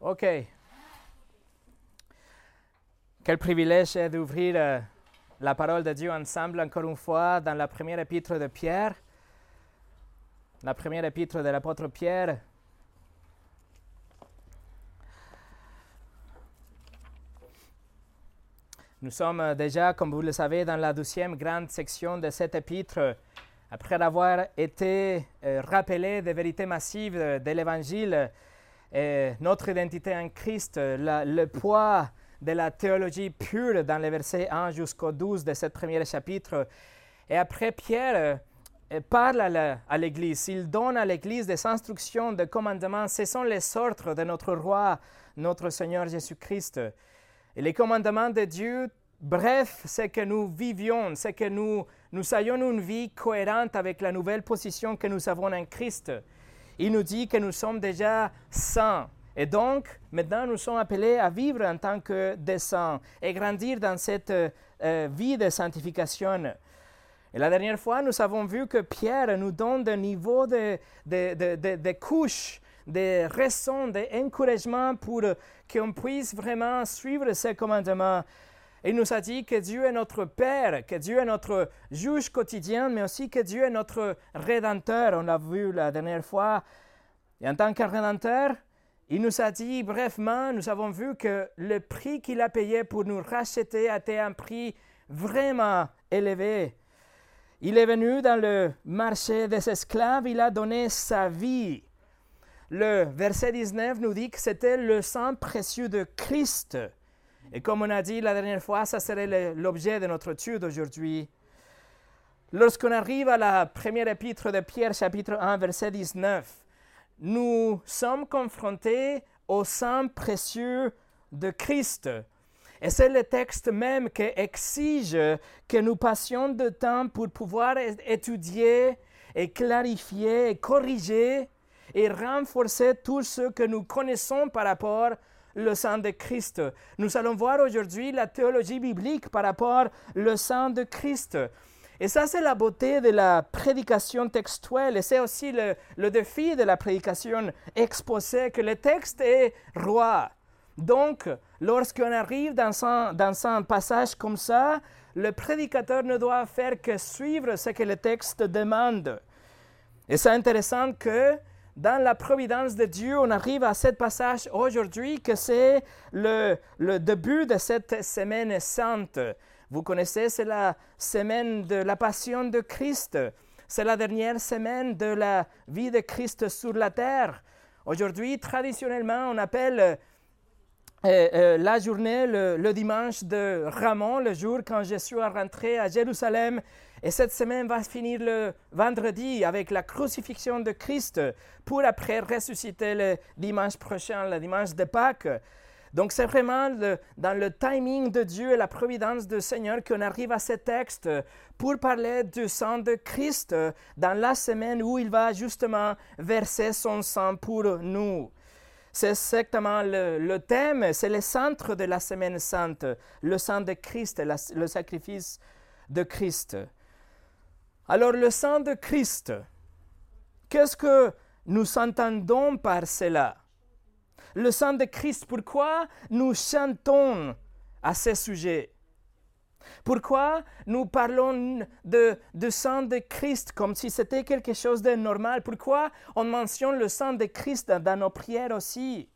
OK. Quel privilège d'ouvrir euh, la parole de Dieu ensemble encore une fois dans la première épître de Pierre, la première épître de l'apôtre Pierre. Nous sommes déjà, comme vous le savez, dans la douzième grande section de cette épître. Après avoir été euh, rappelé des vérités massives de l'Évangile, et notre identité en Christ, le poids de la théologie pure dans les versets 1 jusqu'au 12 de ce premier chapitre. Et après, Pierre euh, parle à l'Église. Il donne à l'Église des instructions, des commandements. Ce sont les ordres de notre roi, notre Seigneur Jésus-Christ. Et les commandements de Dieu, bref, c'est que nous vivions, c'est que nous, nous ayons une vie cohérente avec la nouvelle position que nous avons en Christ. Il nous dit que nous sommes déjà saints. Et donc, maintenant, nous sommes appelés à vivre en tant que des saints et grandir dans cette euh, vie de sanctification. Et la dernière fois, nous avons vu que Pierre nous donne un niveau de, de, de, de couches, de raisons, d'encouragement pour qu'on puisse vraiment suivre ces commandements il nous a dit que Dieu est notre Père, que Dieu est notre juge quotidien, mais aussi que Dieu est notre Rédempteur. On l'a vu la dernière fois. Et en tant que Rédempteur, il nous a dit brefement, nous avons vu que le prix qu'il a payé pour nous racheter été un prix vraiment élevé. Il est venu dans le marché des esclaves, il a donné sa vie. Le verset 19 nous dit que c'était le sang précieux de Christ. Et comme on a dit la dernière fois, ça serait l'objet de notre étude aujourd'hui. Lorsqu'on arrive à la première épître de Pierre, chapitre 1, verset 19, nous sommes confrontés au sang précieux de Christ. Et c'est le texte même qui exige que nous passions de temps pour pouvoir étudier et clarifier et corriger et renforcer tout ce que nous connaissons par rapport le sang de Christ. Nous allons voir aujourd'hui la théologie biblique par rapport au sang de Christ. Et ça, c'est la beauté de la prédication textuelle. Et c'est aussi le, le, défi de la prédication exposée, que le texte est roi. Donc, lorsqu'on arrive dans un, dans un passage comme ça, le prédicateur ne doit faire que suivre ce que le texte demande. Et c'est intéressant que dans la providence de Dieu, on arrive à ce passage aujourd'hui que c'est le, le, début de cette semaine sainte. Vous connaissez, c'est la semaine de la passion de Christ. C'est la dernière semaine de la vie de Christ sur la terre. Aujourd'hui, traditionnellement, on appelle euh, euh, la journée le, dimanche de Ramon, le jour quand je suis rentré à Jérusalem et cette semaine va finir le vendredi avec la crucifixion de Christ pour après ressusciter le dimanche prochain, le dimanche de Pâques. Donc c'est vraiment dans le timing de Dieu et la providence du Seigneur qu'on arrive à ce texte pour parler du sang de Christ dans la semaine où il va justement verser son sang pour nous. C'est exactement le, thème, c'est le centre de la semaine sainte, le sang de Christ, le sacrifice de Christ. Alors le sang de Christ, qu'est-ce que nous entendons par cela? Le sang de Christ, pourquoi nous chantons à ce sujet pourquoi nous parlons de, de sang de Christ comme si c'était quelque chose de normal? Pourquoi on mentionne le sang de Christ dans nos prières aussi?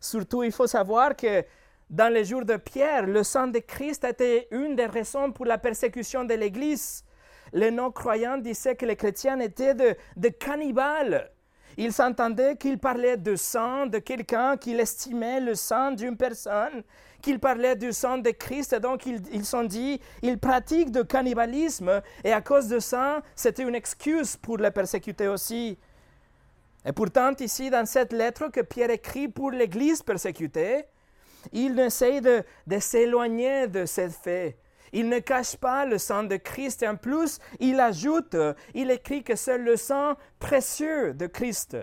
Surtout, il faut savoir que dans les jours de Pierre, le sang de Christ était une des raisons pour la persécution de l'Église. Les non-croyants disaient que les chrétiens étaient de, cannibales. Ils s'entendaient qu'ils parlaient du sang de quelqu'un, qu'ils estimaient le sang d'une personne, qu'ils parlaient du sang de Christ, et donc ils, ils sont dit, ils pratiquent le cannibalisme, et à cause de ça, c'était une excuse pour les persécuter aussi. Et pourtant, ici, dans cette lettre que Pierre écrit pour l'Église persécutée, il essaie de, de s'éloigner de ces faits. Il ne cache pas le sang de Christ et en plus, il ajoute, il écrit que c'est le sang précieux de Christ.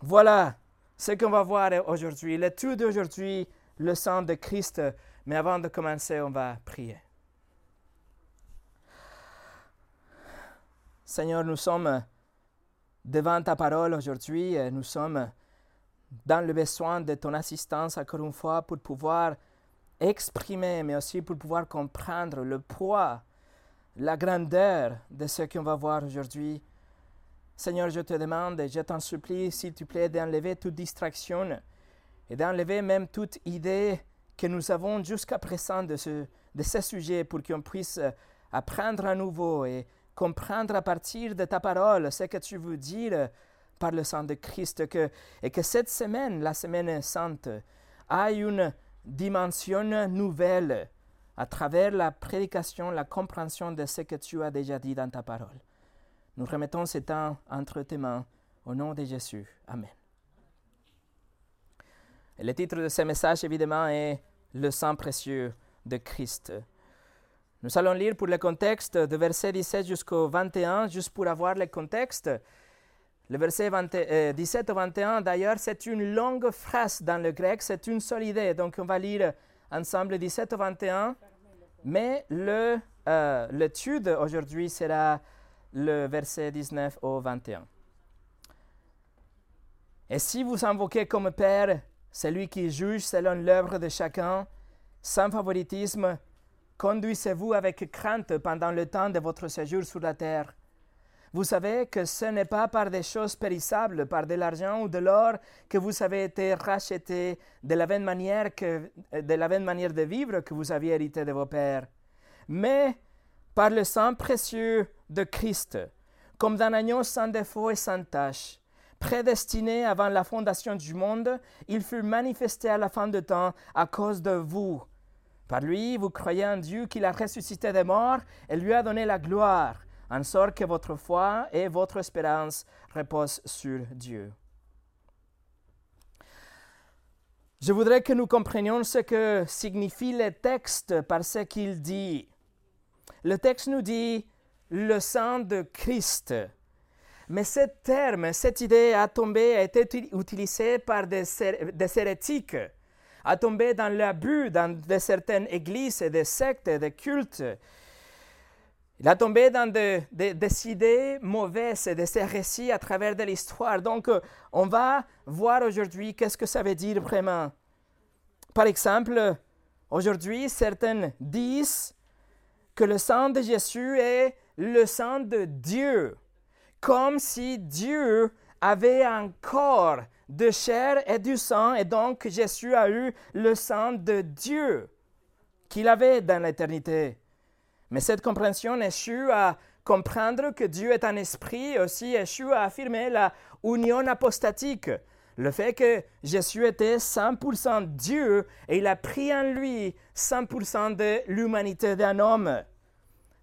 Voilà ce qu'on va voir aujourd'hui, l'étude d'aujourd'hui, le sang de Christ. Mais avant de commencer, on va prier. Seigneur, nous sommes devant ta parole aujourd'hui. Nous sommes dans le besoin de ton assistance encore une fois pour pouvoir exprimer, mais aussi pour pouvoir comprendre le poids, la grandeur de ce qu'on va voir aujourd'hui. Seigneur, je te demande et je t'en supplie, s'il te plaît, d'enlever toute distraction et d'enlever même toute idée que nous avons jusqu'à présent de ce, de ce sujet pour qu'on puisse apprendre à nouveau et comprendre à partir de ta parole ce que tu veux dire par le sang de Christ, que, et que cette semaine, la semaine sainte, a une dimension nouvelle à travers la prédication, la compréhension de ce que tu as déjà dit dans ta parole. Nous remettons ce temps entre tes mains au nom de Jésus. Amen. Le titre de ce message, évidemment, est Le sang précieux de Christ. Nous allons lire pour le contexte de verset 17 jusqu'au 21, juste pour avoir le contexte. Le verset 17 au 21, d'ailleurs, c'est une longue phrase dans le grec, c'est une seule idée. Donc, on va lire ensemble 17 au 21. Mais euh, l'étude aujourd'hui sera le verset 19 au 21. Et si vous invoquez comme Père celui qui juge selon l'œuvre de chacun, sans favoritisme, conduisez-vous avec crainte pendant le temps de votre séjour sur la terre vous savez que ce n'est pas par des choses périssables, par de l'argent ou de l'or, que vous avez été rachetés de la même manière, que, de, la manière de vivre que vous aviez hérité de vos pères, mais par le sang précieux de Christ, comme d'un agneau sans défaut et sans tache. Prédestiné avant la fondation du monde, il fut manifesté à la fin de temps à cause de vous. Par lui, vous croyez en Dieu qui l'a ressuscité des morts et lui a donné la gloire en sorte que votre foi et votre espérance reposent sur Dieu. Je voudrais que nous comprenions ce que signifie le texte par ce qu'il dit. Le texte nous dit le sang de Christ. Mais ce terme, cette idée a tombé, a été utilisée par des, des hérétiques, a tombé dans l'abus dans de certaines églises des sectes des cultes. Il a tombé dans des idées mauvaises de ces récits à travers de l'histoire. Donc, on va voir aujourd'hui qu'est-ce que ça veut dire vraiment. Par exemple, aujourd'hui, certains disent que le sang de Jésus est le sang de Dieu, comme si Dieu avait un corps de chair et du sang, et donc Jésus a eu le sang de Dieu qu'il avait dans l'éternité. Mais cette compréhension échoue à comprendre que Dieu est un esprit, aussi échoue à affirmer la union apostatique, le fait que Jésus était 100% Dieu et il a pris en lui 100% de l'humanité d'un homme.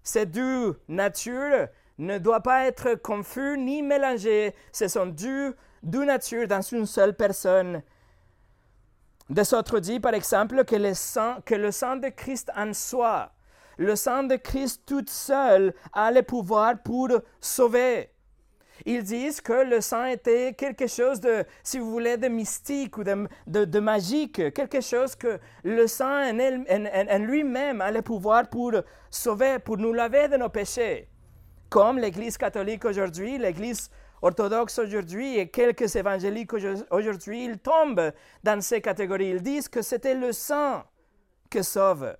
Ces deux natures ne doivent pas être confus ni mélangées. Ce sont deux, deux natures dans une seule personne. Des autres dit, par exemple, que le sang, que le sang de Christ en soi le sang de Christ tout seul a le pouvoir pour sauver. Ils disent que le sang était quelque chose de, si vous voulez, de mystique ou de, de, magique, quelque chose que le sang en, lui-même a le pouvoir pour sauver, pour nous laver de nos péchés. Comme l'Église catholique aujourd'hui, l'Église orthodoxe aujourd'hui et quelques évangéliques aujourd'hui, ils tombent dans ces catégories. Ils disent que c'était le sang qui sauve.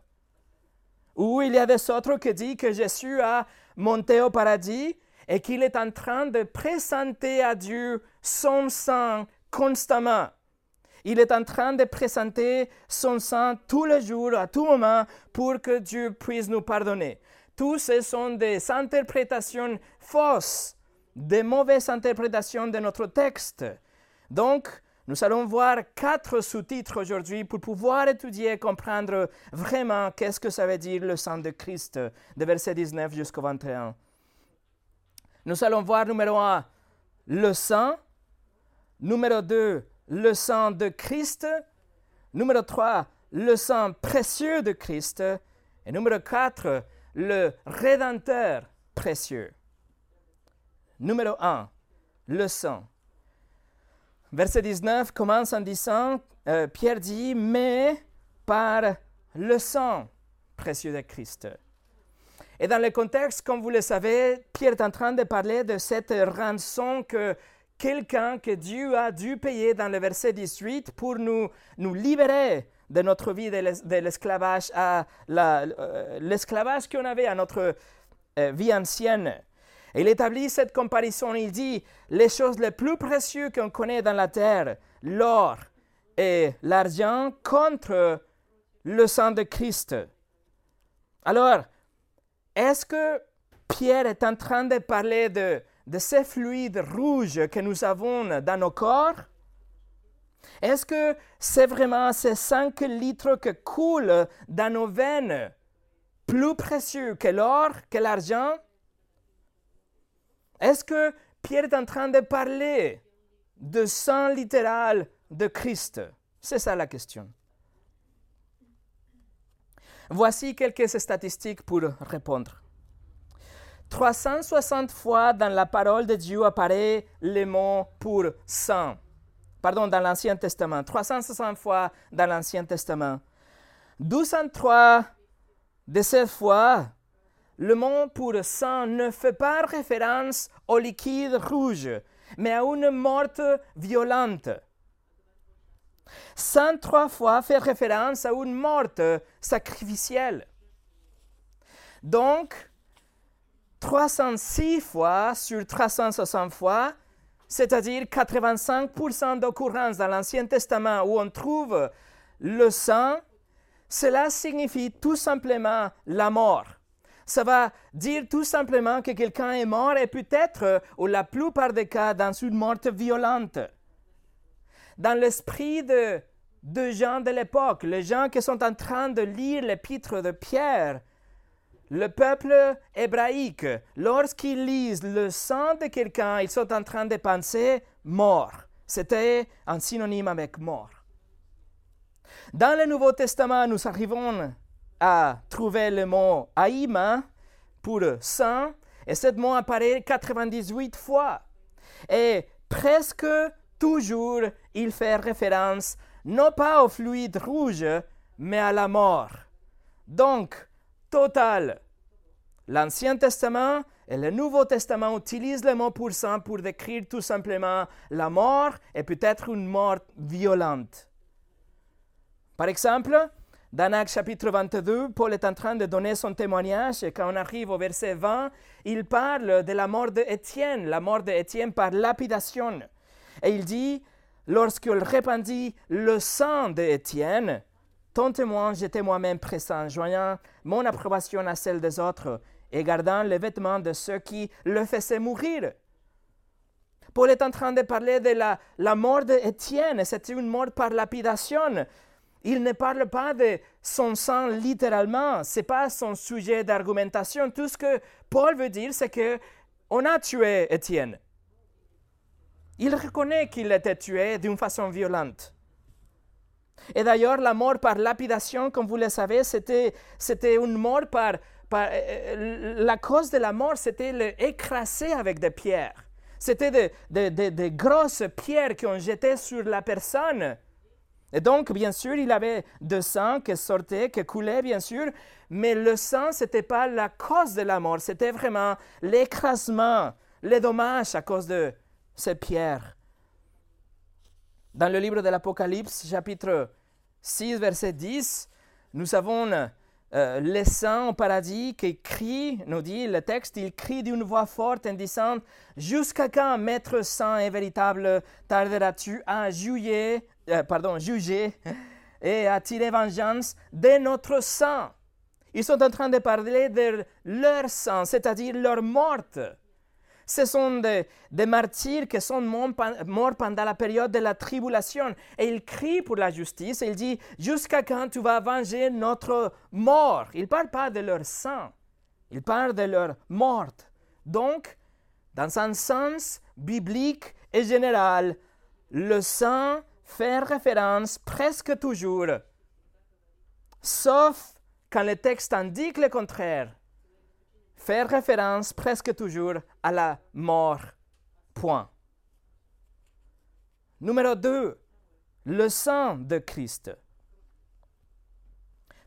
Ou il y a des autres qui disent que Jésus a monté au paradis et qu'il est en train de présenter à Dieu son sang constamment. Il est en train de présenter son sang tous les jours, à tout moment, pour que Dieu puisse nous pardonner. Tous ce sont des interprétations fausses, des mauvaises interprétations de notre texte. Donc, nous allons voir quatre sous-titres aujourd'hui pour pouvoir étudier et comprendre vraiment qu'est-ce que ça veut dire le sang de Christ, de verset 19 jusqu'au 21. Nous allons voir numéro un, le sang. Numéro 2, le sang de Christ. Numéro 3, le sang précieux de Christ. Et numéro 4, le Rédempteur précieux. Numéro 1, le sang. Verset 19 commence en disant, euh, Pierre dit, mais par le sang précieux de Christ. Et dans le contexte, comme vous le savez, Pierre est en train de parler de cette rançon que quelqu'un que Dieu a dû payer dans le verset 18 pour nous, nous libérer de notre vie de l'esclavage à euh, l'esclavage qu'on avait à notre euh, vie ancienne. Il établit cette comparaison. Il dit les choses les plus précieuses qu'on connaît dans la terre, l'or et l'argent, contre le sang de Christ. Alors, est-ce que Pierre est en train de parler de, ces fluides rouges que nous avons dans nos corps? Est-ce que c'est vraiment ces 5 litres qui coulent dans nos veines plus précieux que l'or, que l'argent? Est-ce que Pierre est en train de parler de sang littéral de Christ? C'est ça la question. Voici quelques statistiques pour répondre. 360 fois dans la parole de Dieu apparaît le mot pour sang. Pardon, dans l'Ancien Testament. 360 fois dans l'Ancien Testament. 203 de ces fois, le mot pour sang ne fait pas référence au liquide rouge, mais à une morte violente. 103 fois fait référence à une morte sacrificielle. Donc, 306 fois sur 360 fois, c'est-à-dire 85% d'occurrences dans l'Ancien Testament où on trouve le sang, cela signifie tout simplement la mort. Ça va dire tout simplement que quelqu'un est mort et peut-être, ou la plupart des cas, dans une mort violente dans l'esprit de, de gens de l'époque, les gens qui sont en train de lire l'épître de Pierre, le peuple hébraïque, lorsqu'ils lisent le sang de quelqu'un, ils sont en train de penser mort. C'était un synonyme avec mort. Dans le Nouveau Testament, nous arrivons à trouver le mot aïma pour sang, et ce mot apparaît 98 fois. Et presque toujours, il fait référence non pas au fluide rouge, mais à la mort. Donc, total. L'Ancien Testament et le Nouveau Testament utilisent le mot pour sang pour décrire tout simplement la mort et peut-être une mort violente. Par exemple, dans Actes chapitre 22, Paul est en train de donner son témoignage et quand on arrive au verset 20, il parle de la mort d'Étienne, la mort d'Étienne par lapidation. Et il dit, lorsqu'il répandit le sang d'Étienne, ton témoin, j'étais moi-même présent, joignant mon approbation à celle des autres et gardant les vêtements de ceux qui le faisaient mourir. Paul est en train de parler de la, la mort d'Étienne, c'était une mort par lapidation. Il ne parle pas de son sang littéralement, ce n'est pas son sujet d'argumentation. Tout ce que Paul veut dire, c'est que on a tué Étienne. Il reconnaît qu'il était tué d'une façon violente. Et d'ailleurs, la mort par lapidation, comme vous le savez, c'était, une mort par. Euh, euh, la cause de la mort, c'était l'écraser avec des pierres. C'était des de, de, de grosses pierres qu'on jetait sur la personne. Et donc, bien sûr, il avait de sang qui sortait, qui coulait, bien sûr, mais le sang, ce n'était pas la cause de la mort, c'était vraiment l'écrasement, les dommages à cause de, c'est Pierre. Dans le livre de l'Apocalypse, chapitre 6, verset 10, nous avons euh, les saints au paradis qui crient, nous dit le texte, ils crient d'une voix forte en disant Jusqu'à quand, Maître saint et véritable, tarderas-tu à juger, euh, pardon, juger et à tirer vengeance de notre sang Ils sont en train de parler de leur sang, c'est-à-dire leur morte. Ce sont des, martyrs qui sont morts pendant la période de la tribulation. Et ils crient pour la justice. il dit, jusqu'à quand tu vas venger notre mort? Il ne parle pas de leur sang. Il parle de leur mort. Donc, dans un sens biblique et général, le sang fait référence presque toujours, sauf quand le texte indique le contraire, faire référence presque toujours à la mort. Point. Numéro 2. Le sang de Christ.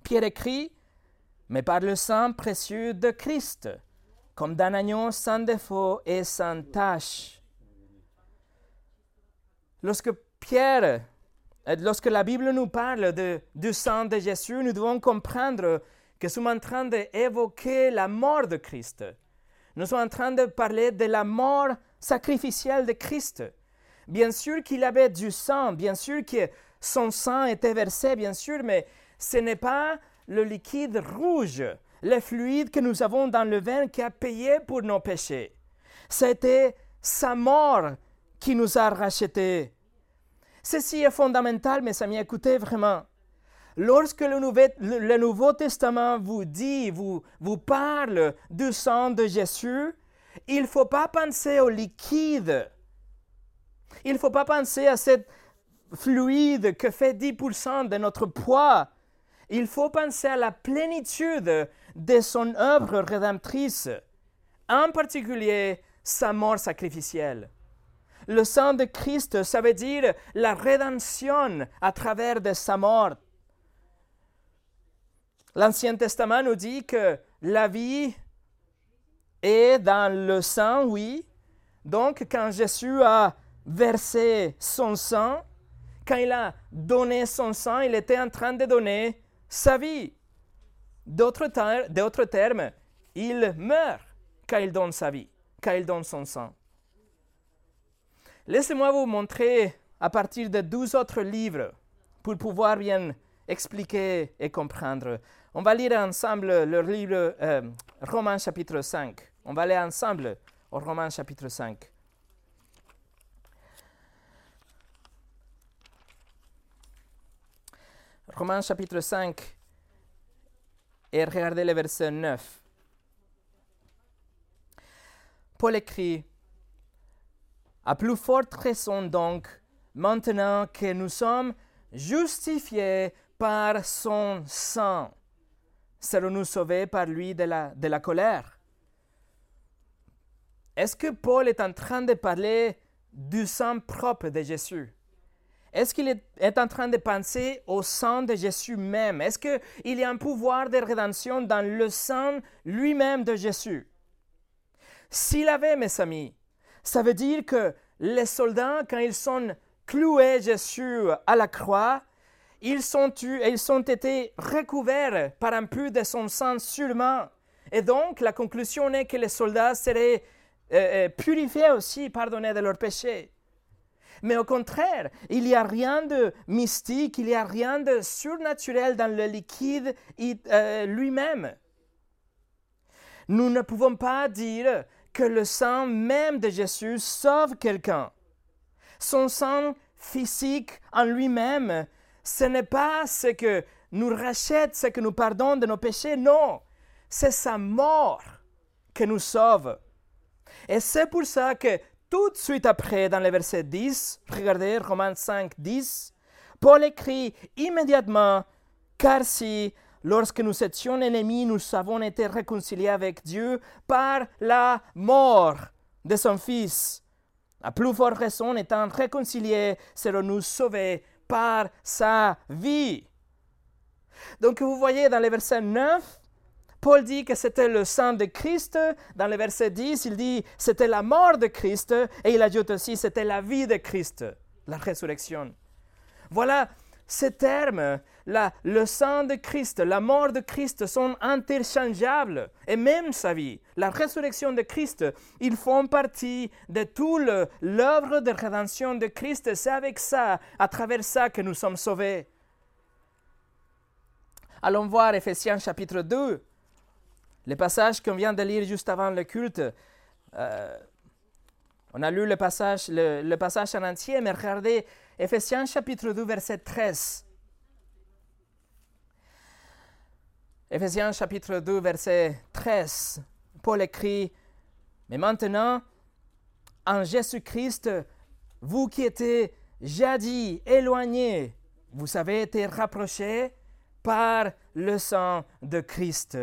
Pierre écrit mais par le sang précieux de Christ, comme d'un agneau sans défaut et sans tache. Lorsque Pierre, euh, lorsque la Bible nous parle du sang de Jésus, nous devons comprendre que nous sommes en train d'évoquer la mort de Christ. Nous sommes en train de parler de la mort sacrificielle de Christ. Bien sûr qu'il avait du sang, bien sûr que son sang était versé, bien sûr, mais ce n'est pas le liquide rouge, le fluide que nous avons dans le vin qui a payé pour nos péchés. C'était sa mort qui nous a rachetés. Ceci est fondamental, mes amis, écoutez vraiment. Lorsque le Nouveau, Testament vous dit, vous, vous parle du sang de Jésus, il ne faut pas penser au liquide. Il ne faut pas penser à cette fluide que fait 10% de notre poids. Il faut penser à la plénitude de son œuvre rédemptrice, en particulier sa mort sacrificielle. Le sang de Christ, ça veut dire la rédemption à travers de sa mort. L'Ancien Testament nous dit que la vie est dans le sang, oui. Donc, quand Jésus a versé son sang, quand il a donné son sang, il était en train de donner sa vie. D'autres termes, il meurt quand il donne sa vie, quand il donne son sang. Laissez-moi vous montrer à partir de douze autres livres pour pouvoir bien expliquer et comprendre. On va lire ensemble le livre euh, Romains chapitre 5. On va aller ensemble au Romains chapitre 5. Romains chapitre 5 et regardez le verset 9. Paul écrit, à plus forte raison donc, maintenant que nous sommes justifiés par son sang, serons-nous sauvés par lui de la, de la colère. Est-ce que Paul est en train de parler du sang propre de Jésus? Est-ce qu'il est, en train de penser au sang de Jésus même? Est-ce qu'il y a un pouvoir de rédemption dans le sang lui-même de Jésus? S'il avait, mes amis, ça veut dire que les soldats, quand ils sont cloués Jésus à la croix, ils sont, ils ont été recouverts par un peu de son sang sûrement. Et donc, la conclusion est que les soldats seraient euh, euh, purifiés aussi, pardonnés de leurs péchés. Mais au contraire, il n'y a rien de mystique, il n'y a rien de surnaturel dans le liquide euh, lui-même. Nous ne pouvons pas dire que le sang même de Jésus sauve quelqu'un. Son sang physique en lui-même, ce n'est pas ce que nous rachète, ce que nous pardonne de nos péchés, non, c'est sa mort qui nous sauve. Et c'est pour ça que tout de suite après, dans le verset 10, regardez Romains 5, 10, Paul écrit immédiatement, car si, lorsque nous étions ennemis, nous avons été réconciliés avec Dieu par la mort de son Fils, à plus forte raison, étant réconciliés, serons-nous sauvés par sa vie. Donc vous voyez dans le verset 9, Paul dit que c'était le sang de Christ. Dans le verset 10, il dit c'était la mort de Christ. Et il ajoute aussi c'était la vie de Christ, la résurrection. Voilà ces termes, la, le sang de Christ, la mort de Christ sont interchangeables. Et même sa vie, la résurrection de Christ, ils font partie de toute l'œuvre de rédemption de Christ. C'est avec ça, à travers ça, que nous sommes sauvés. Allons voir Ephésiens chapitre 2. Le passage qu'on vient de lire juste avant le culte, euh, on a lu le passage, le, passage en entier, mais regardez Ephésiens chapitre 2, verset 13. Ephésiens chapitre 2, verset 13. Paul écrit, Mais maintenant, en Jésus-Christ, vous qui étiez jadis éloignés, vous avez été rapprochés par le sang de Christ.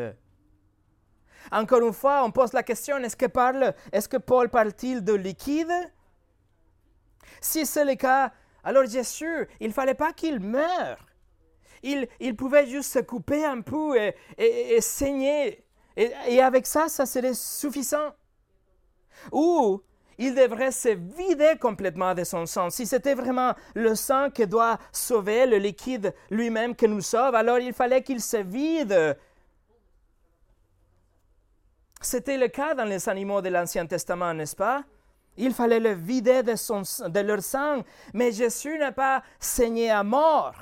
Encore une fois, on pose la question, est-ce que, parle, est-ce que Paul parle-t-il de liquide? Si c'est le cas, alors Jésus, il ne fallait pas qu'il meure. il, il pouvait juste se couper un peu et, saigner. Et, et, avec ça, ça serait suffisant. Ou il devrait se vider complètement de son sang. Si c'était vraiment le sang qui doit sauver, le liquide lui-même qui nous sauve, alors il fallait qu'il se vide. C'était le cas dans les animaux de l'Ancien Testament, n'est-ce pas? Il fallait le vider de, son, de leur sang. Mais Jésus n'a pas saigné à mort.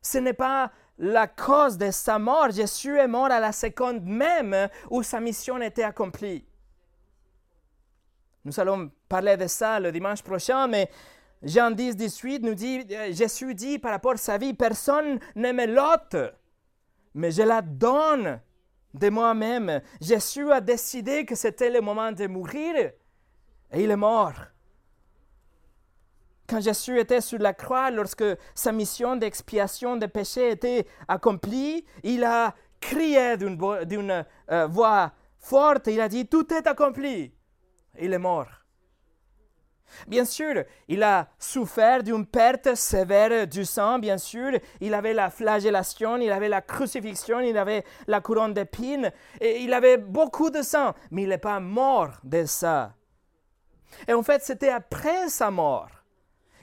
Ce n'est pas la cause de sa mort. Jésus est mort à la seconde même où sa mission était accomplie. Nous allons parler de ça le dimanche prochain, mais Jean 10, 18 nous dit, euh, Jésus dit par rapport à sa vie, personne ne me l'ôte, mais je la donne de moi-même. Jésus a décidé que c'était le moment de mourir et il est mort. Quand Jésus était sur la croix, lorsque sa mission d'expiation des péchés était accomplie, il a crié d'une euh, voix forte, il a dit, tout est accompli. Il est mort. Bien sûr, il a souffert d'une perte sévère du sang, bien sûr. Il avait la flagellation, il avait la crucifixion, il avait la couronne d'épines, et il avait beaucoup de sang, mais il n'est pas mort de ça. Et en fait, c'était après sa mort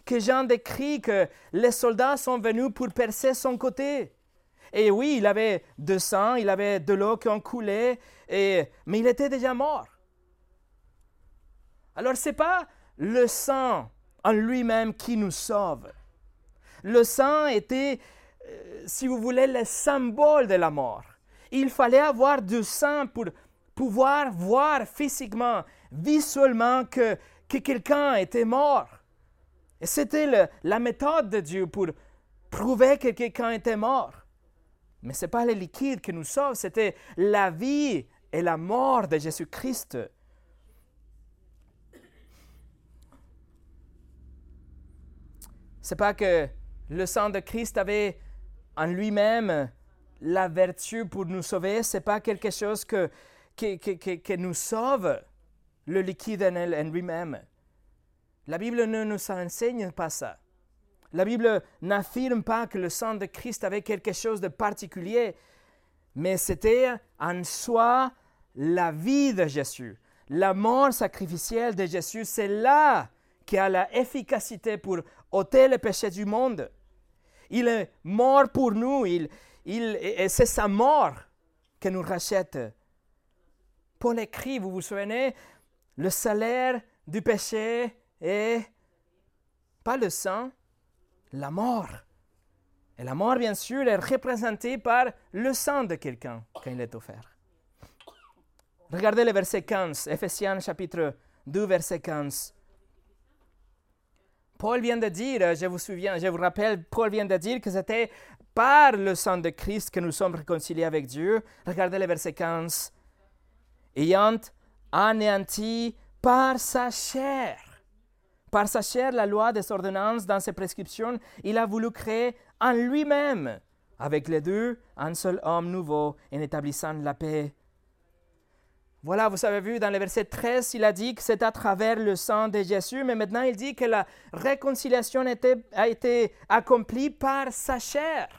que Jean décrit que les soldats sont venus pour percer son côté. Et oui, il avait de sang, il avait de l'eau qui en coulait, et, mais il était déjà mort. Alors, ce n'est pas le sang en lui-même qui nous sauve. Le sang était, euh, si vous voulez, le symbole de la mort. Il fallait avoir du sang pour pouvoir voir physiquement, visuellement que, que quelqu'un était mort. Et c'était la méthode de Dieu pour prouver que quelqu'un était mort. Mais ce n'est pas le liquide qui nous sauve, c'était la vie et la mort de Jésus-Christ C'est pas que le sang de Christ avait en lui-même la vertu pour nous sauver, c'est pas quelque chose que, qui, nous sauve, le liquide en, lui-même. La Bible ne nous enseigne pas ça. La Bible n'affirme pas que le sang de Christ avait quelque chose de particulier, mais c'était en soi la vie de Jésus. La mort sacrificielle de Jésus, c'est là qui a la efficacité pour ôter le péché du monde. Il est mort pour nous, il, il, et c'est sa mort qui nous rachète. Paul écrit, vous vous souvenez, le salaire du péché est pas le sang, la mort. Et la mort, bien sûr, est représentée par le sang de quelqu'un quand il est offert. Regardez le verset 15, Ephésiens chapitre 2, verset 15. Paul vient de dire, je vous souviens, je vous rappelle, Paul vient de dire que c'était par le sang de Christ que nous sommes réconciliés avec Dieu. Regardez le verset 15. Ayant anéanti par sa chair, par sa chair la loi des ordonnances dans ses prescriptions, il a voulu créer en lui-même, avec les deux, un seul homme nouveau, en établissant la paix voilà, vous avez vu dans le verset 13, il a dit que c'est à travers le sang de Jésus, mais maintenant il dit que la réconciliation a été accomplie par sa chair.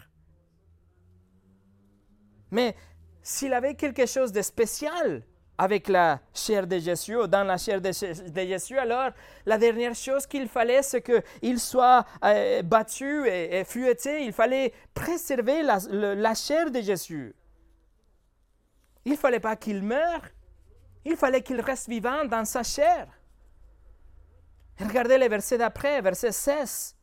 Mais s'il avait quelque chose de spécial avec la chair de Jésus ou dans la chair de, Jésus, alors la dernière chose qu'il fallait, c'est qu'il soit euh, battu et, et, Il fallait préserver la, chair de Jésus. Il ne fallait pas qu'il meure, il fallait qu'il reste vivant dans sa chair. Regardez le verset d'après, verset 16.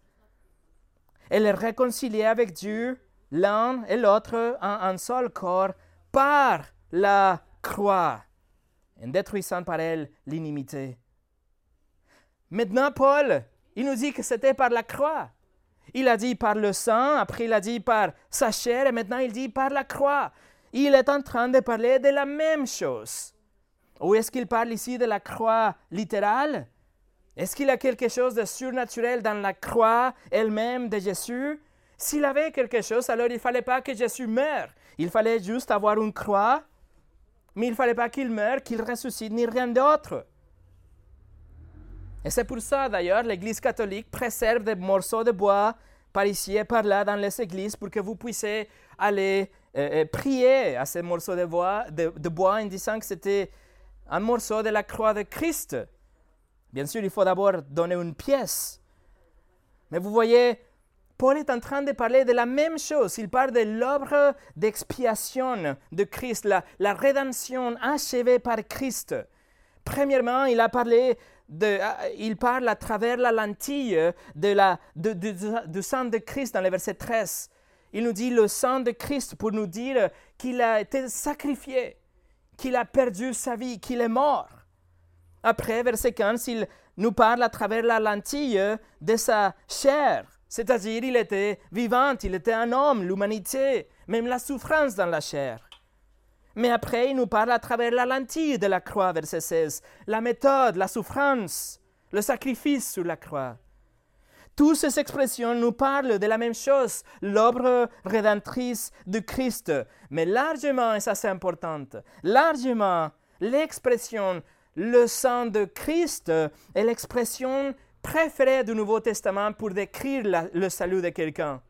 Elle est réconciliée avec Dieu, l'un et l'autre, en un seul corps, par la croix, en détruisant par elle l'inimité. Maintenant, Paul, il nous dit que c'était par la croix. Il a dit par le sang, après il a dit par sa chair, et maintenant il dit par la croix. Il est en train de parler de la même chose. Ou est-ce qu'il parle ici de la croix littérale? Est-ce qu'il y a quelque chose de surnaturel dans la croix elle-même de Jésus? S'il avait quelque chose, alors il ne fallait pas que Jésus meure. Il fallait juste avoir une croix, mais il ne fallait pas qu'il meure, qu'il ressuscite, ni rien d'autre. Et c'est pour ça d'ailleurs l'Église catholique préserve des morceaux de bois par ici et par là dans les églises pour que vous puissiez aller euh, euh, prier à ce morceau de bois, de, bois en disant que c'était un morceau de la croix de Christ. Bien sûr, il faut d'abord donner une pièce. Mais vous voyez, Paul est en train de parler de la même chose. Il parle de l'œuvre d'expiation de Christ, la, rédemption achevée par Christ. Premièrement, il a parlé de, il parle à travers la lentille de la, du sang de Christ dans le verset 13. Il nous dit le sang de Christ pour nous dire qu'il a été sacrifié, qu'il a perdu sa vie, qu'il est mort. Après, verset 15, il nous parle à travers la lentille de sa chair, c'est-à-dire il était vivant, il était un homme, l'humanité, même la souffrance dans la chair. Mais après, il nous parle à travers la lentille de la croix, verset 16, la méthode, la souffrance, le sacrifice sur la croix. Toutes ces expressions nous parlent de la même chose, l'œuvre rédemptrice de Christ. Mais largement, et ça c'est important, largement, l'expression le sang de Christ est l'expression préférée du Nouveau Testament pour décrire le salut de quelqu'un.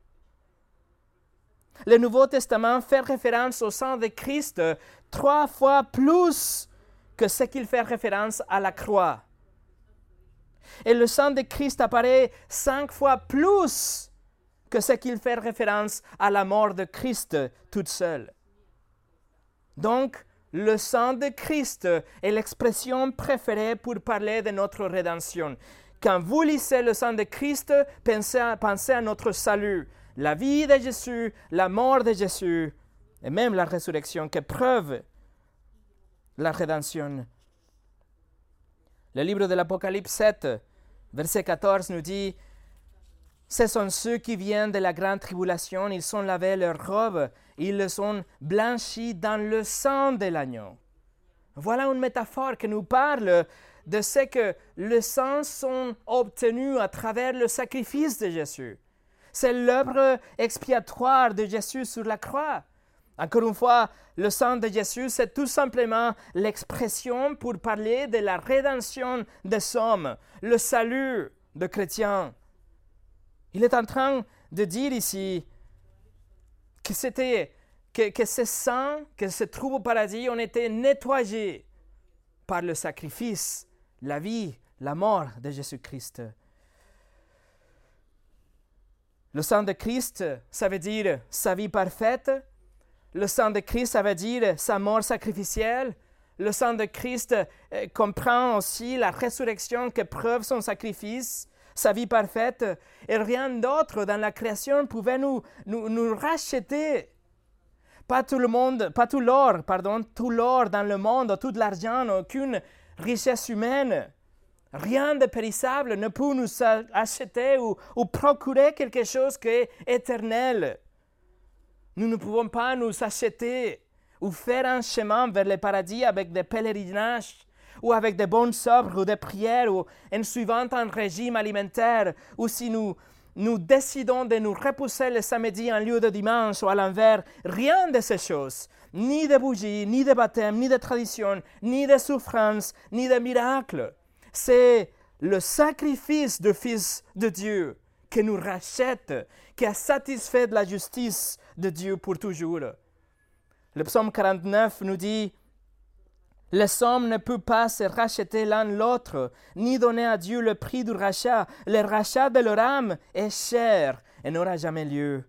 Le Nouveau Testament fait référence au sang de Christ trois fois plus que ce qu'il fait référence à la croix. Et le sang de Christ apparaît cinq fois plus que ce qu'il fait référence à la mort de Christ toute seule. Donc, le sang de Christ est l'expression préférée pour parler de notre rédemption. Quand vous lisez le sang de Christ, pensez à, notre salut, la vie de Jésus, la mort de Jésus et même la résurrection qui preuve la rédemption. Le livre de l'Apocalypse 7, verset 14 nous dit, Ce sont ceux qui viennent de la grande tribulation, ils sont lavés leurs robes, ils le sont blanchis dans le sang de l'agneau. Voilà une métaphore qui nous parle de ce que le sang sont obtenus à travers le sacrifice de Jésus. C'est l'œuvre expiatoire de Jésus sur la croix. Encore une fois, le sang de Jésus, c'est tout simplement l'expression pour parler de la rédemption des hommes, le salut de chrétiens. Il est en train de dire ici que c'était que, que ces saints que se trouvent au paradis ont été nettoyés par le sacrifice, la vie, la mort de Jésus-Christ. Le sang de Christ, ça veut dire sa vie parfaite. Le sang de Christ, ça veut dire sa mort sacrificielle. Le sang de Christ euh, comprend aussi la résurrection qui preuve son sacrifice, sa vie parfaite. Et rien d'autre dans la création pouvait nous, nous, nous racheter. Pas tout le monde, pas tout l'or, pardon, tout l'or dans le monde, tout l'argent, aucune richesse humaine. Rien de périssable ne peut nous acheter ou, procurer quelque chose qui est éternel. Nous ne pouvons pas nous acheter ou faire un chemin vers le paradis avec des pèlerinages ou avec des bonnes œuvres ou des prières ou en suivant un régime alimentaire ou si nous, nous décidons de nous repousser le samedi en lieu de dimanche ou à l'envers, rien de ces choses, ni de bougies, ni de baptême, ni de tradition, ni de souffrance, ni de miracles. C'est le sacrifice du Fils de Dieu qui nous rachète, qui a satisfait de la justice de Dieu pour toujours. Le psaume 49 nous dit Les hommes ne peuvent pas se racheter l'un l'autre, ni donner à Dieu le prix du rachat. Le rachat de leur âme est cher et n'aura jamais lieu.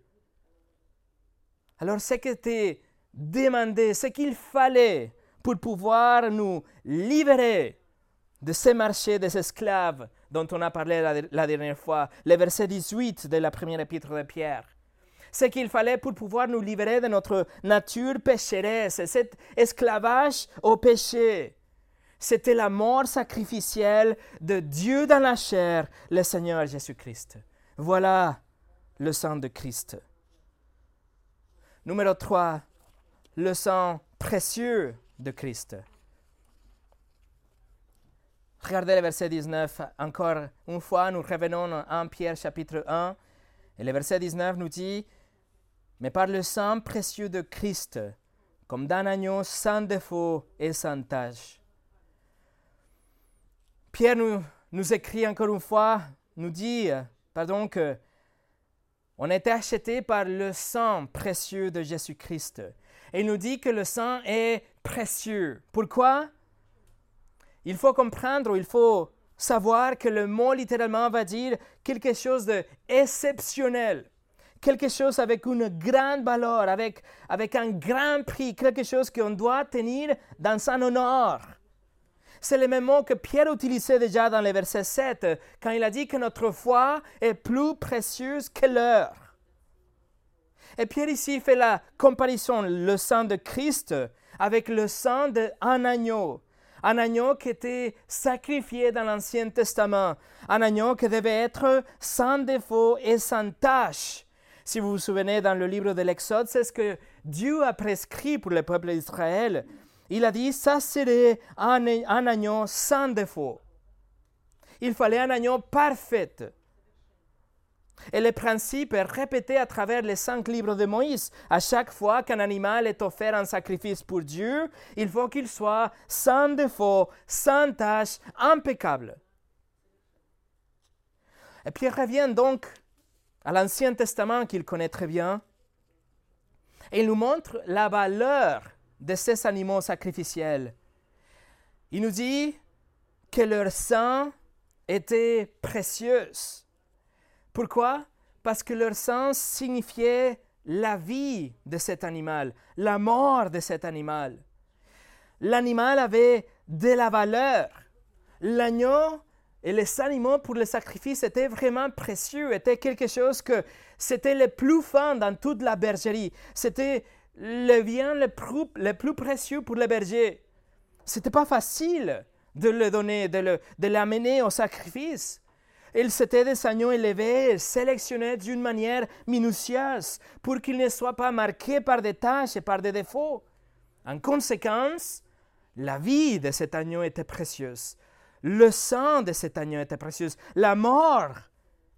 Alors, ce qui était demandé, ce qu'il fallait pour pouvoir nous libérer de ces marchés des esclaves dont on a parlé la, dernière fois, le verset 18 de la première épître de Pierre. Ce qu'il fallait pour pouvoir nous libérer de notre nature pécheresse, cet esclavage au péché. C'était la mort sacrificielle de Dieu dans la chair, le Seigneur Jésus-Christ. Voilà le sang de Christ. Numéro 3, le sang précieux de Christ. Regardez le verset 19. Encore une fois, nous revenons en Pierre chapitre 1. Et le verset 19 nous dit, Mais par le sang précieux de Christ, comme d'un agneau sans défaut et sans tache. Pierre nous, nous écrit encore une fois, nous dit, pardon, que On a été acheté par le sang précieux de Jésus-Christ. Et il nous dit que le sang est précieux. Pourquoi? Il faut comprendre, il faut savoir que le mot littéralement va dire quelque chose d'exceptionnel, quelque chose avec une grande valeur, avec, avec un grand prix, quelque chose qu'on doit tenir dans son honneur. C'est le même mot que Pierre utilisait déjà dans le verset 7, quand il a dit que notre foi est plus précieuse que l'heure. Et Pierre ici fait la comparaison, le sang de Christ avec le sang d'un agneau. Un agneau qui était sacrifié dans l'Ancien Testament. Un agneau qui devait être sans défaut et sans tâche. Si vous vous souvenez dans le livre de l'Exode, c'est ce que Dieu a prescrit pour le peuple d'Israël. Il a dit, ça serait un, un agneau sans défaut. Il fallait un agneau parfait. Et le principe est répété à travers les cinq livres de Moïse. À chaque fois qu'un animal est offert en sacrifice pour Dieu, il faut qu'il soit sans défaut, sans tâche, impeccable. Et puis il revient donc à l'Ancien Testament qu'il connaît très bien. Et il nous montre la valeur de ces animaux sacrificiels. Il nous dit que leur sang était précieux pourquoi? Parce que leur sang signifiait la vie de cet animal, la mort de cet animal. L'animal avait de la valeur. L'agneau et les animaux pour le sacrifice étaient vraiment précieux, étaient quelque chose que c'était le plus fin dans toute la bergerie. C'était le bien le plus, le plus précieux pour le berger. C'était pas facile de le donner, de l'amener au sacrifice. Il s'était des agneaux élevés, sélectionnés d'une manière minutieuse pour qu'ils ne soient pas marqués par des taches et par des défauts. En conséquence, la vie de cet agneau était précieuse. Le sang de cet agneau était précieux. La mort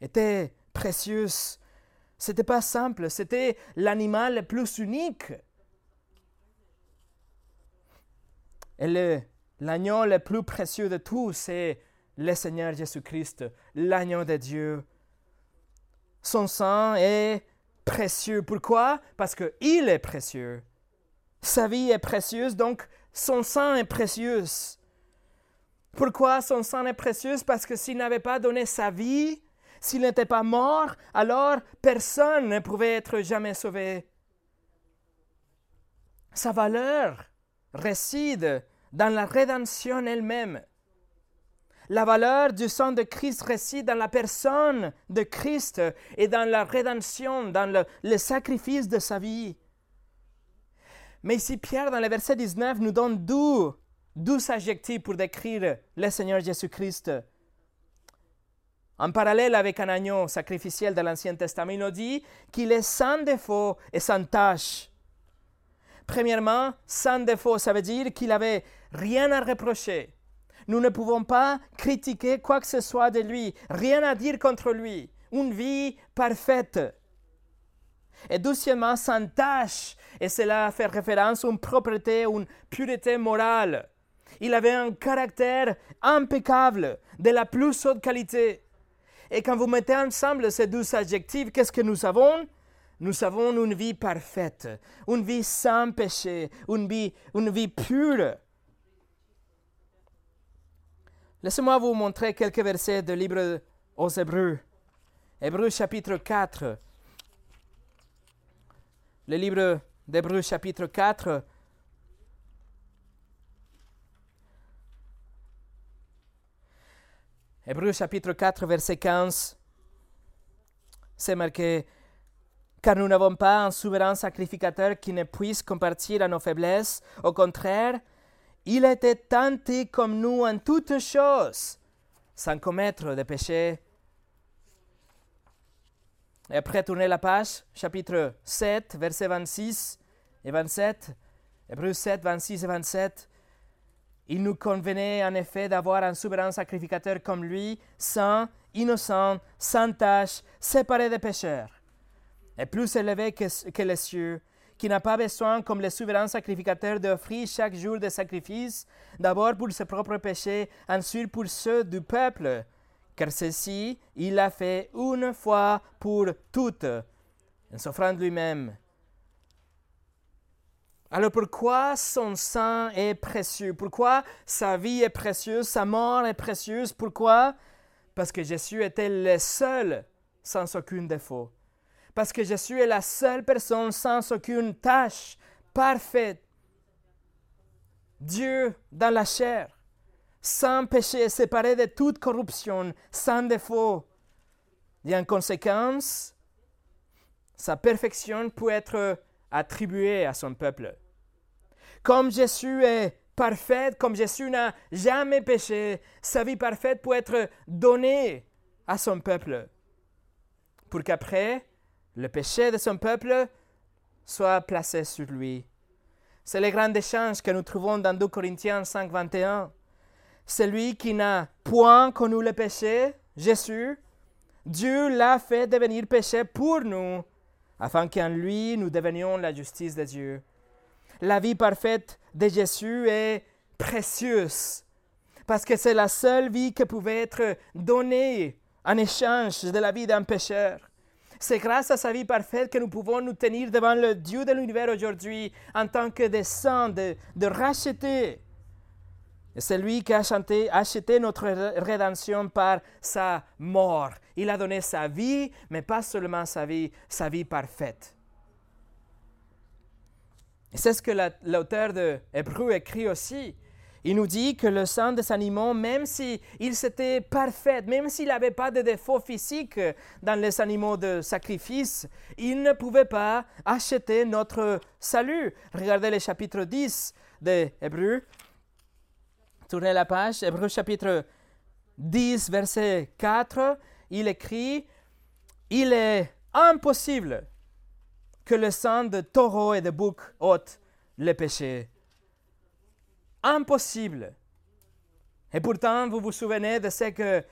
était précieuse. C'était pas simple, c'était l'animal le plus unique. Et l'agneau le plus précieux de tous, c'est le Seigneur Jésus-Christ, l'agneau de Dieu. Son sang est précieux. Pourquoi? Parce qu'il est précieux. Sa vie est précieuse, donc son sang est précieux. Pourquoi son sang est précieux? Parce que s'il n'avait pas donné sa vie, s'il n'était pas mort, alors personne ne pouvait être jamais sauvé. Sa valeur réside dans la rédemption elle-même. La valeur du sang de Christ réside dans la personne de Christ et dans la rédemption, dans le, sacrifice de sa vie. Mais ici, Pierre, dans le verset 19, nous donne douze adjectifs pour décrire le Seigneur Jésus-Christ. En parallèle avec un agneau sacrificiel de l'Ancien Testament, il nous dit qu'il est sans défaut et sans tâche. Premièrement, sans défaut, ça veut dire qu'il n'avait rien à reprocher. Nous ne pouvons pas critiquer quoi que ce soit de lui, rien à dire contre lui. Une vie parfaite. Et deuxièmement, sans tâche, et cela fait référence à une propreté, une pureté morale. Il avait un caractère impeccable, de la plus haute qualité. Et quand vous mettez ensemble ces deux adjectifs, qu'est-ce que nous avons? Nous avons une vie parfaite, une vie sans péché, une vie pure. Laissez-moi vous montrer quelques versets du livre aux Hébreux. Hébreux chapitre 4. Le livre d'Hébreux chapitre 4. Hébreux chapitre 4, verset 15. C'est marqué Car nous n'avons pas un souverain sacrificateur qui ne puisse compartir à nos faiblesses. Au contraire, il était tenté comme nous en toutes choses, sans commettre de péché. Et après, tournez la page, chapitre 7, versets 26 et 27. Hébreu 7, 26 et 27. Il nous convenait en effet d'avoir un souverain sacrificateur comme lui, saint, innocent, sans tache, séparé des pécheurs, et plus élevé que les cieux, qui n'a pas besoin, comme le souverain sacrificateur, d'offrir chaque jour des sacrifices, d'abord pour ses propres péchés, ensuite pour ceux du peuple car ceci, il l'a fait une fois pour toutes, en s'offrant lui-même. Alors pourquoi son sang est précieux? Pourquoi sa vie est précieuse? Sa mort est précieuse? Pourquoi? Parce que Jésus était le seul sans aucun défaut. Parce que Jésus est la seule personne sans aucune tâche parfaite. Dieu dans la chair sans péché, séparé de toute corruption, sans défaut. Et en conséquence, sa perfection peut être attribuée à son peuple. Comme Jésus est parfait, comme Jésus n'a jamais péché, sa vie parfaite peut être donnée à son peuple. Pour qu'après, le péché de son peuple soit placé sur lui. C'est le grand échange que nous trouvons dans 2 Corinthiens 5, 21 celui qui n'a point connu le péché, Jésus, Dieu l'a fait devenir péché pour nous, afin qu'en lui nous devenions la justice de Dieu. La vie parfaite de Jésus est précieuse, parce que c'est la seule vie qui pouvait être donnée en échange de la vie d'un pécheur. C'est grâce à sa vie parfaite que nous pouvons nous tenir devant le Dieu de l'univers aujourd'hui en tant que des saints, de, de c'est lui qui a acheté notre rédemption par sa mort. Il a donné sa vie, mais pas seulement sa vie, sa vie parfaite. C'est ce que l'auteur de Hébreu écrit aussi. Il nous dit que le sang des animaux, même s'il était parfait, même s'il n'avait pas de défauts physiques dans les animaux de sacrifice, il ne pouvait pas acheter notre salut. Regardez le chapitre 10 de Hébreu, Tournez la page, Hébreu chapitre 10, verset 4, il écrit, Il est impossible que le sang de taureau et de bouc ôte le péché. Impossible. Et pourtant, vous vous souvenez de ce que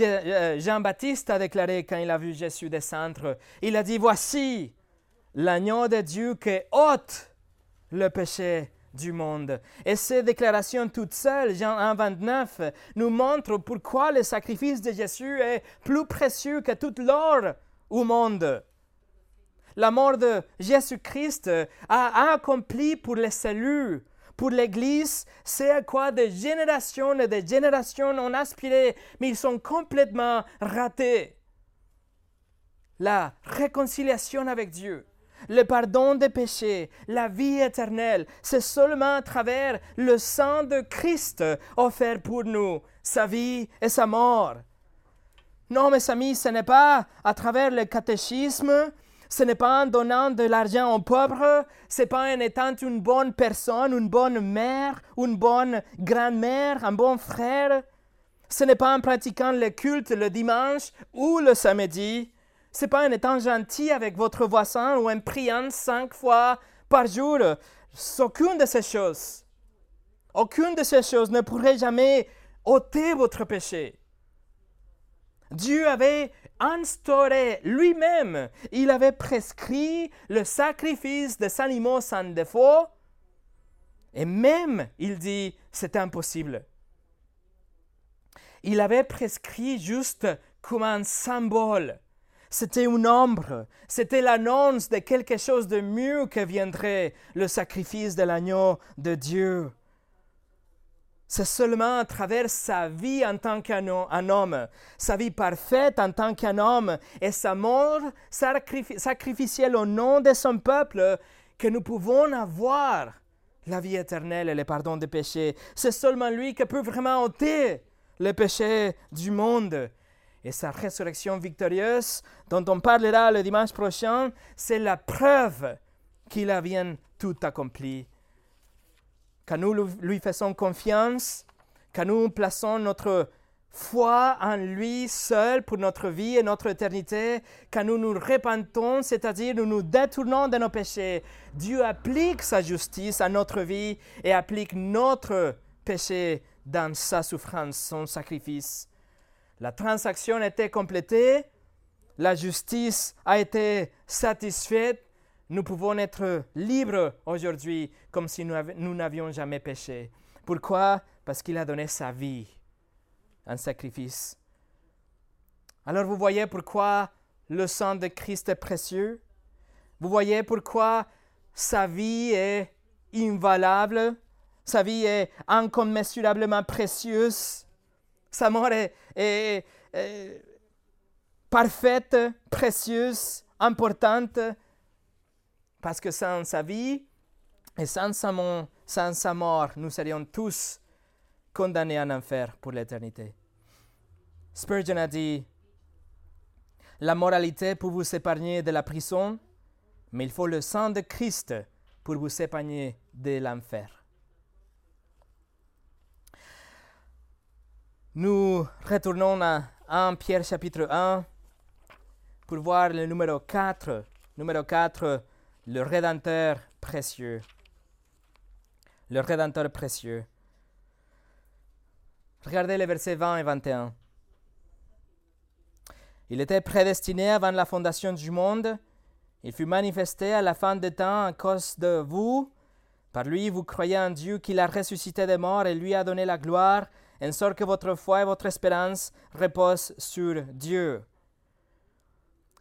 euh, Jean-Baptiste a déclaré quand il a vu Jésus descendre. Il a dit, voici l'agneau de Dieu qui ôte le péché du monde. Et ces déclarations toutes seules, Jean 1, 29, nous montrent pourquoi le sacrifice de Jésus est plus précieux que toute l'or au monde. La mort de Jésus-Christ a accompli pour les salut, pour l'Église, c'est à quoi des générations et des générations ont aspiré, mais ils sont complètement ratés. La réconciliation avec Dieu, le pardon des péchés, la vie éternelle, c'est seulement à travers le sang de Christ offert pour nous, sa vie et sa mort. Non, mes amis, ce n'est pas à travers le catéchisme, ce n'est pas en donnant de l'argent aux pauvres, ce n'est pas en étant une bonne personne, une bonne mère, une bonne grand-mère, un bon frère. Ce n'est pas en pratiquant le culte le dimanche ou le samedi, c'est pas en étant gentil avec votre voisin ou en priant cinq fois par jour. Aucune de ces choses. Aucune de ces choses ne pourrait jamais ôter votre péché. Dieu avait lui-même, il avait prescrit le sacrifice des animaux sans défaut, et même, il dit, c'est impossible. Il avait prescrit juste comme un symbole c'était une ombre, c'était l'annonce de quelque chose de mieux que viendrait le sacrifice de l'agneau de Dieu. C'est seulement à travers sa vie en tant qu'un homme, sa vie parfaite en tant qu'un homme et sa mort sacrificielle au nom de son peuple que nous pouvons avoir la vie éternelle et le pardon des péchés. C'est seulement lui qui peut vraiment ôter le péché du monde et sa résurrection victorieuse, dont on parlera le dimanche prochain, c'est la preuve qu'il a bien tout accompli. Quand nous lui faisons confiance, quand nous plaçons notre foi en lui seul pour notre vie et notre éternité, quand nous nous repentons, c'est-à-dire nous nous détournons de nos péchés, Dieu applique sa justice à notre vie et applique notre péché dans sa souffrance, son sacrifice. La transaction a été complétée, la justice a été satisfaite, nous pouvons être libres aujourd'hui comme si nous n'avions jamais péché. Pourquoi? Parce qu'il a donné sa vie, un sacrifice. Alors vous voyez pourquoi le sang de Christ est précieux? Vous voyez pourquoi sa vie est invalable, sa vie est incommensurablement précieuse, sa mort est, parfaite, précieuse, importante, parce que sans sa vie et sans sa, sans sa mort, nous serions tous condamnés en enfer pour l'éternité. Spurgeon a dit, la moralité pour vous épargner de la prison, mais il faut le sang de Christ pour vous épargner de l'enfer. Nous retournons à 1 Pierre chapitre 1 pour voir le numéro 4. Numéro 4, le Rédempteur précieux. Le Rédempteur précieux. Regardez les versets 20 et 21. Il était prédestiné avant la fondation du monde. Il fut manifesté à la fin des temps à cause de vous. Par lui, vous croyez en Dieu qu'il a ressuscité des morts et lui a donné la gloire, en sorte que votre foi et votre espérance reposent sur Dieu.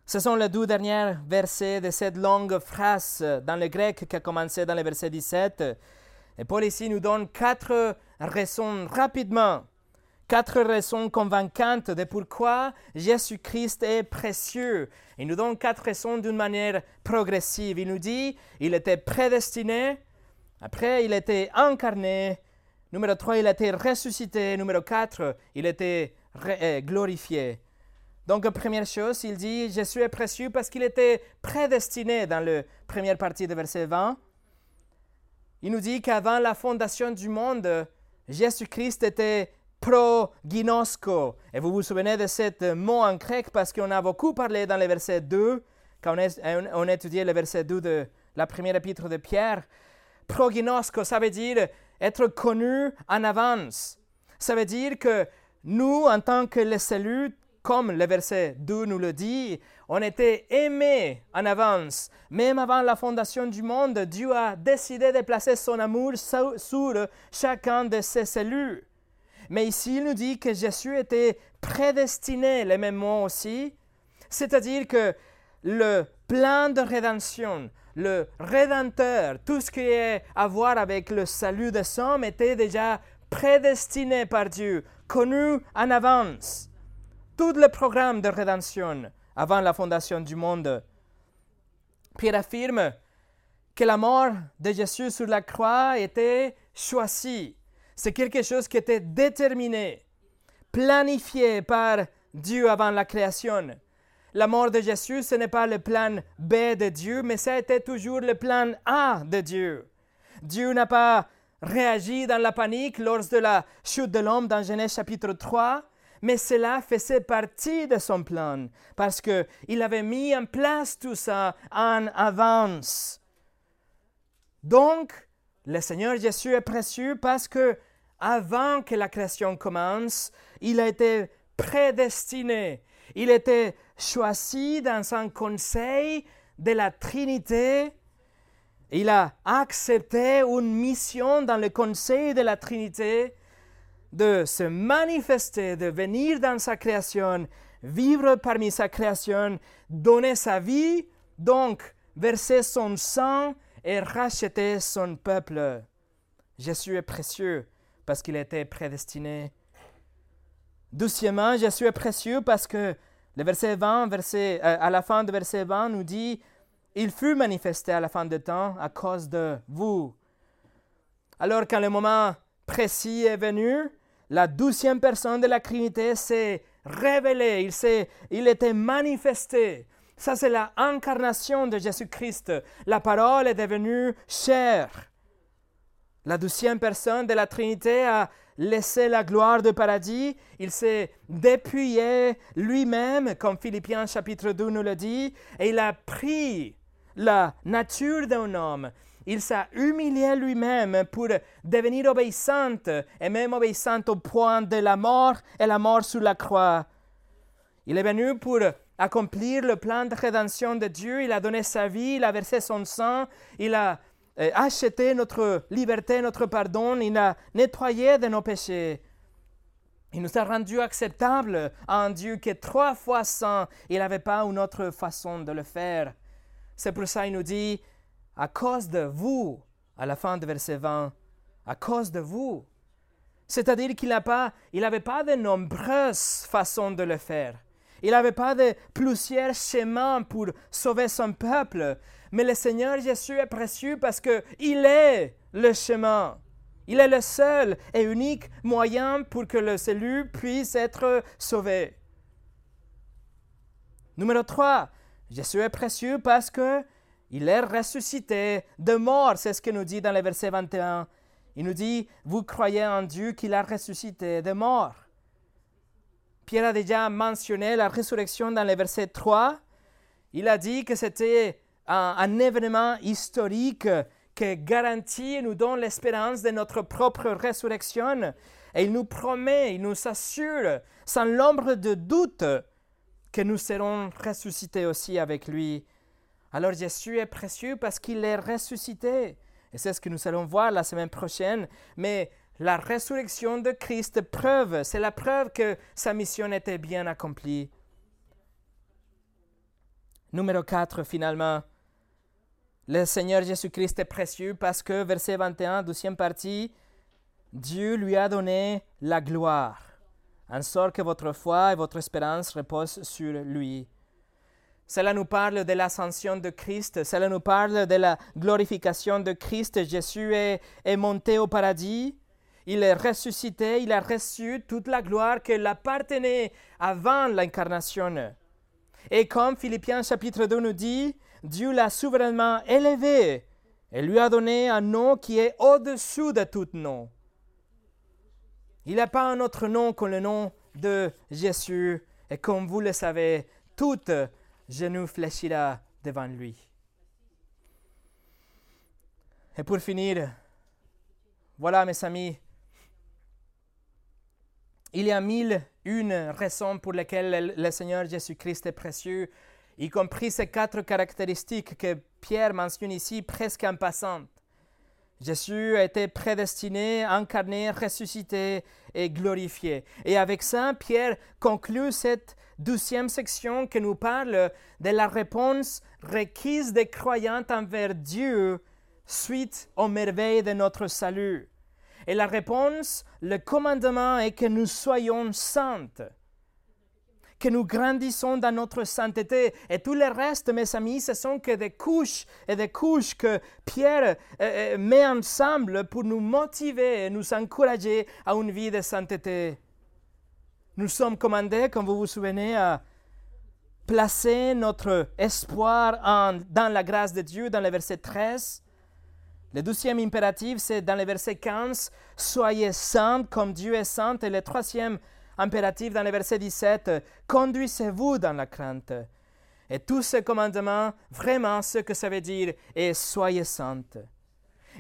Ce sont les deux derniers versets de cette longue phrase dans le grec qui a commencé dans le verset 17. Et Paul ici nous donne quatre raisons rapidement quatre raisons convaincantes de pourquoi Jésus-Christ est précieux. Il nous donne quatre raisons d'une manière progressive. Il nous dit, il était prédestiné, après il était incarné, numéro 3, il a été ressuscité, numéro 4, il était euh, glorifié. Donc, première chose, il dit, Jésus est précieux parce qu'il était prédestiné dans la première partie de verset 20. Il nous dit qu'avant la fondation du monde, Jésus-Christ était pro-ginosco. Et vous vous souvenez de ce mot en grec parce qu'on a beaucoup parlé dans le verset 2, quand on, a étudié le verset 2 de la première épître de Pierre. Pro-ginosco, ça veut dire être connu en avance. Ça veut dire que nous, en tant que les saluts, comme le verset 2 nous le dit, on était aimés en avance. Même avant la fondation du monde, Dieu a décidé de placer son amour sur chacun de ses cellules. Mais ici, il nous dit que Jésus était prédestiné, les mêmes mots aussi. C'est-à-dire que le plan de rédemption, le rédempteur, tout ce qui est à voir avec le salut des hommes était déjà prédestiné par Dieu, connu en avance. Tout le programme de rédemption avant la fondation du monde. Pierre affirme que la mort de Jésus sur la croix était choisie c'est quelque chose qui était déterminé, planifié par Dieu avant la création. La mort de Jésus, ce n'est pas le plan B de Dieu, mais ça été toujours le plan A de Dieu. Dieu n'a pas réagi dans la panique lors de la chute de l'homme dans Genèse chapitre 3, mais cela faisait partie de son plan, parce qu'il avait mis en place tout ça en avance. Donc, le Seigneur Jésus est précieux parce que avant que la création commence, il a été prédestiné. Il était choisi dans un conseil de la Trinité. Il a accepté une mission dans le conseil de la Trinité de se manifester, de venir dans sa création, vivre parmi sa création, donner sa vie, donc verser son sang et racheter son peuple. Jésus est précieux parce qu'il était prédestiné. Deuxièmement, Jésus est précieux parce que le verset 20, verset, euh, à la fin du verset 20 nous dit, il fut manifesté à la fin du temps à cause de vous. Alors quand le moment précis est venu, la douzième personne de la Trinité s'est révélée, il, s'est, il était manifesté. Ça, c'est la incarnation de Jésus-Christ. La parole est devenue chair. La douzième personne de la Trinité a laissé la gloire du paradis, il s'est dépouillé lui-même, comme Philippiens chapitre 2 nous le dit, et il a pris la nature d'un homme. Il s'est humilié lui-même pour devenir obéissante, et même obéissante au point de la mort et la mort sur la croix. Il est venu pour accomplir le plan de rédemption de Dieu, il a donné sa vie, il a versé son sang, il a acheté notre liberté, notre pardon, il a nettoyé de nos péchés. Il nous a rendu acceptables à un Dieu qui est trois fois saint. Il n'avait pas une autre façon de le faire. C'est pour ça qu'il nous dit, à cause de vous, à la fin de verset 20, à cause de vous. C'est-à-dire qu'il n'avait pas, pas de nombreuses façons de le faire. Il n'avait pas de plusieurs chemins pour sauver son peuple. Mais le Seigneur Jésus est précieux parce qu'il est le chemin. Il est le seul et unique moyen pour que le salut puisse être sauvé. Numéro 3. Jésus est précieux parce que il est ressuscité de mort. C'est ce qu'il nous dit dans le verset 21. Il nous dit, vous croyez en Dieu qu'il a ressuscité de mort. Pierre a déjà mentionné la résurrection dans le verset 3. Il a dit que c'était un, un événement historique qui garantit et nous donne l'espérance de notre propre résurrection. Et il nous promet, il nous assure, sans l'ombre de doute, que nous serons ressuscités aussi avec lui. Alors Jésus est précieux parce qu'il est ressuscité. Et c'est ce que nous allons voir la semaine prochaine. Mais la résurrection de Christ preuve, c'est la preuve que sa mission était bien accomplie. Numéro 4, finalement, le Seigneur Jésus-Christ est précieux parce que, verset 21, deuxième partie, Dieu lui a donné la gloire, en sorte que votre foi et votre espérance reposent sur lui. Cela nous parle de l'ascension de Christ, cela nous parle de la glorification de Christ. Jésus est, monté au paradis, il est ressuscité, il a reçu toute la gloire qui appartenait avant l'incarnation. Et comme Philippiens chapitre 2 nous dit, Dieu l'a souverainement élevé et lui a donné un nom qui est au-dessous de tout nom. Il n'a pas un autre nom que le nom de Jésus. Et comme vous le savez, tout genou fléchira devant lui. Et pour finir, voilà mes amis, il y a mille une raisons pour lesquelles le Seigneur Jésus-Christ est précieux y compris ces quatre caractéristiques que Pierre mentionne ici presque en passant. Jésus a été prédestiné, incarné, ressuscité et glorifié. Et avec ça, Pierre conclut cette douzième section qui nous parle de la réponse requise des croyants envers Dieu suite aux merveilles de notre salut. Et la réponse, le commandement est que nous soyons saintes que nous grandissons dans notre sainteté. Et tout le reste, mes amis, ce sont que des couches et des couches que Pierre euh, euh, met ensemble pour nous motiver et nous encourager à une vie de sainteté. Nous sommes commandés, comme vous vous souvenez, à placer notre espoir dans la grâce de Dieu dans le verset 13. Le deuxième impératif, c'est dans le verset 15, Soyez saints comme Dieu est saint. Et le troisième impératif dans le verset 17, conduisez-vous dans la crainte. Et tous ces commandements, vraiment ce que ça veut dire est soyez saintes.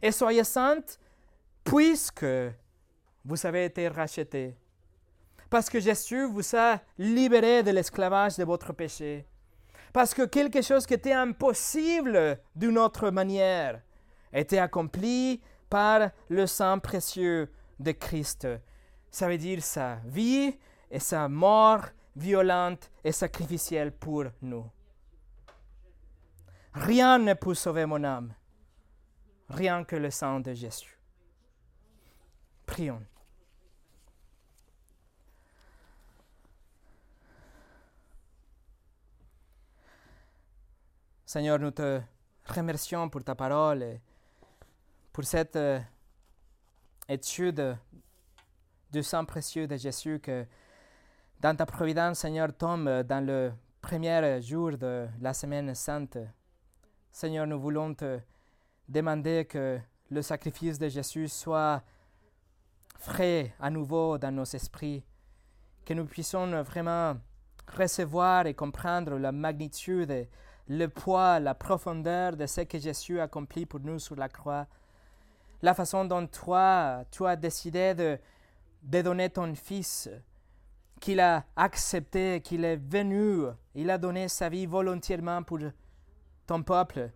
Et soyez saintes puisque vous avez été rachetés. Parce que Jésus vous a libéré de l'esclavage de votre péché. Parce que quelque chose qui était impossible d'une autre manière était accompli par le sang précieux de Christ ça veut dire sa vie et sa mort violente et sacrificielle pour nous. Rien ne peut sauver mon âme, rien que le sang de Jésus. Prions. Seigneur, nous te remercions pour ta parole et pour cette euh, étude du sang précieux de Jésus que dans ta providence, Seigneur, tombe dans le premier jour de la semaine sainte. Seigneur, nous voulons te demander que le sacrifice de Jésus soit frais à nouveau dans nos esprits, que nous puissions vraiment recevoir et comprendre la magnitude, le poids, la profondeur de ce que Jésus a accompli pour nous sur la croix, la façon dont toi, tu as décidé de de donner ton Fils, qu'il a accepté, qu'il est venu, il a donné sa vie volontairement pour ton peuple,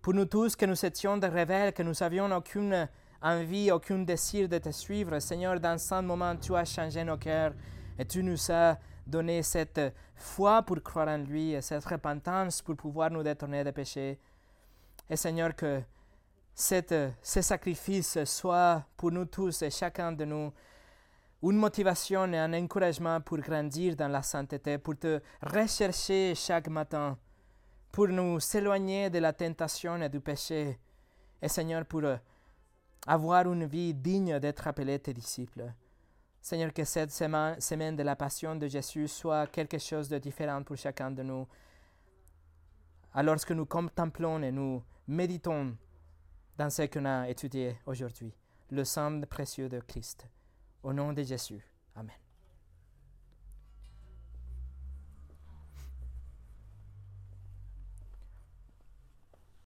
pour nous tous que nous étions des rebelles, que nous n'avions aucune envie, aucun désir de te suivre. Seigneur, dans ce moment, tu as changé nos cœurs et tu nous as donné cette foi pour croire en lui et cette repentance pour pouvoir nous détourner des péchés. Et Seigneur, que cette, ce sacrifice soit pour nous tous et chacun de nous une motivation et un encouragement pour grandir dans la sainteté, pour te rechercher chaque matin, pour nous éloigner de la tentation et du péché. Et Seigneur, pour avoir une vie digne d'être appelé tes disciples. Seigneur, que cette semaine de la passion de Jésus soit quelque chose de différent pour chacun de nous. Alors que nous contemplons et nous méditons dans ce qu'on a étudié aujourd'hui, le sang précieux de Christ. Au nom de Jésus. Amen.